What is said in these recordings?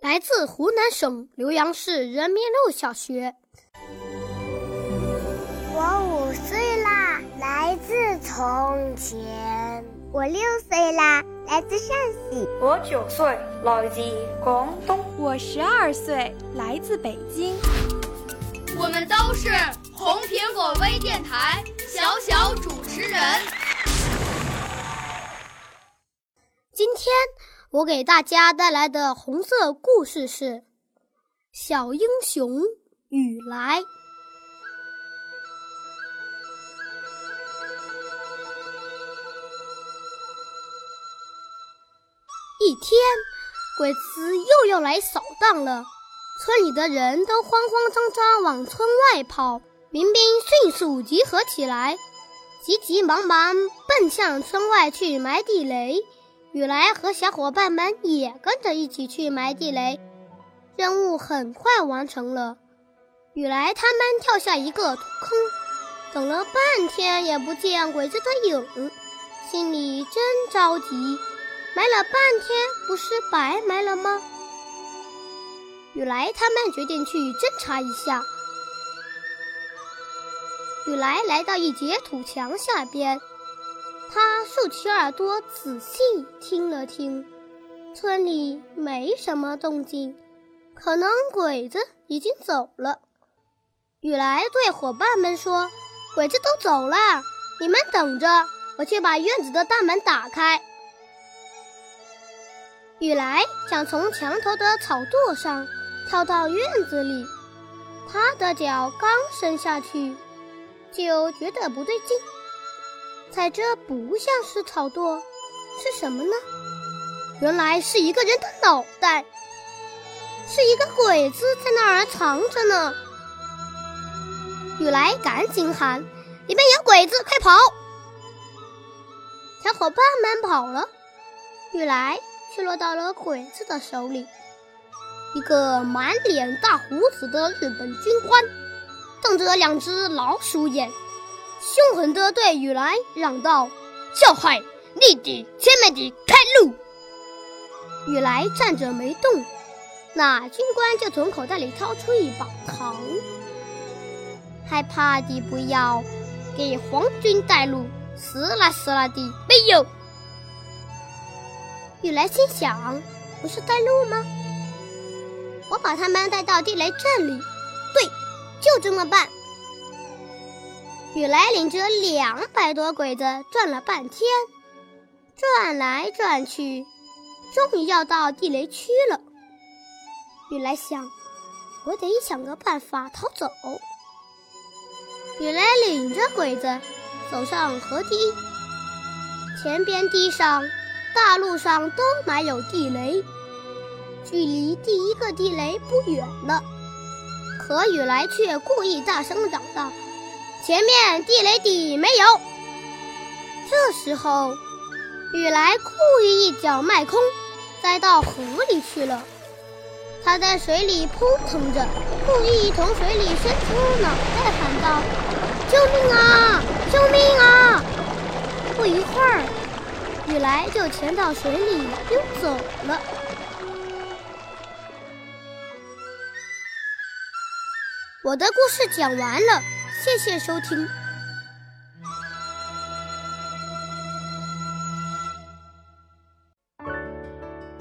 来自湖南省浏阳市人民路小学。我五岁啦，来自从前。我六岁啦，来自陕西。我九岁，来自广东。我十二岁，来自北京。我们都是红苹果微电台小小主持人。今天。我给大家带来的红色故事是《小英雄雨来》。一天，鬼子又要来扫荡了，村里的人都慌慌张张往村外跑，民兵迅速集合起来，急急忙忙奔向村外去埋地雷。雨来和小伙伴们也跟着一起去埋地雷，任务很快完成了。雨来他们跳下一个土坑，等了半天也不见鬼子的影，心里真着急。埋了半天，不是白埋了吗？雨来他们决定去侦查一下。雨来来到一截土墙下边。他竖起耳朵，仔细听了听，村里没什么动静，可能鬼子已经走了。雨来对伙伴们说：“鬼子都走了，你们等着，我去把院子的大门打开。”雨来想从墙头的草垛上跳到院子里，他的脚刚伸下去，就觉得不对劲。踩着不像是草垛，是什么呢？原来是一个人的脑袋，是一个鬼子在那儿藏着呢。雨来赶紧喊：“里面有鬼子，快跑！”小伙伴们跑了，雨来却落到了鬼子的手里。一个满脸大胡子的日本军官，瞪着两只老鼠眼。凶狠地对雨来嚷道：“小孩，你的前面的开路！”雨来站着没动，那军官就从口袋里掏出一把糖。害怕的不要给皇军带路，死啦死啦的没有。雨来心想：“不是带路吗？我把他们带到地雷阵里，对，就这么办。”雨来领着两百多鬼子转了半天，转来转去，终于要到地雷区了。雨来想，我得想个办法逃走。雨来领着鬼子走上河堤，前边堤上、大路上都埋有地雷，距离第一个地雷不远了。可雨来却故意大声嚷道。前面地雷底没有。这时候，雨来故意一脚迈空，栽到河里去了。他在水里扑腾着，故意从水里伸出脑袋喊道：“救命啊！救命啊！”不一会儿，雨来就潜到水里溜走了。我的故事讲完了。谢谢收听。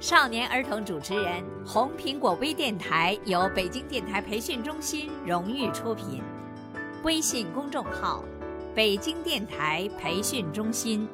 少年儿童主持人，红苹果微电台由北京电台培训中心荣誉出品，微信公众号：北京电台培训中心。